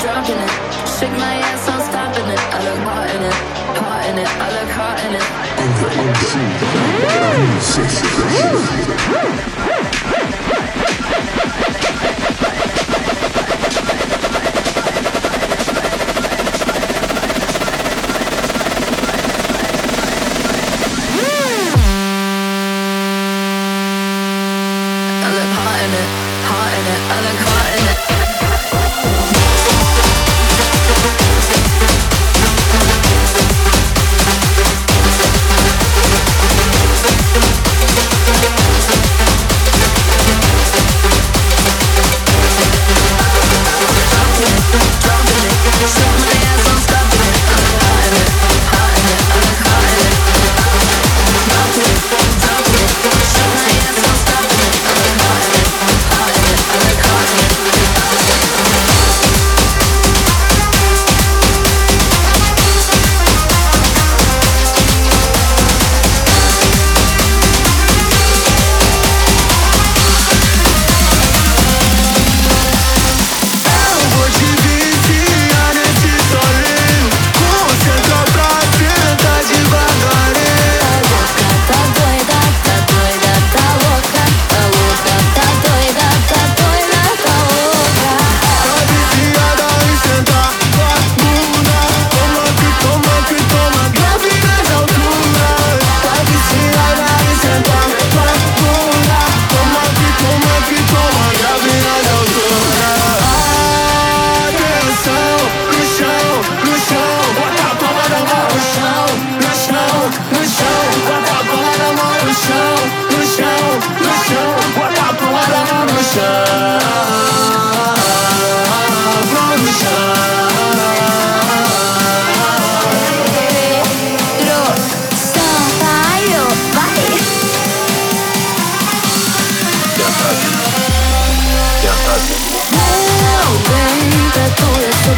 dropping it. Shake my ass, I'm stopping it. I look hot in it, hot in it. I look hot in it. I'm the MC. I'm the MC.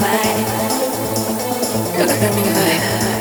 ไปแล้วก็เป็นยังไง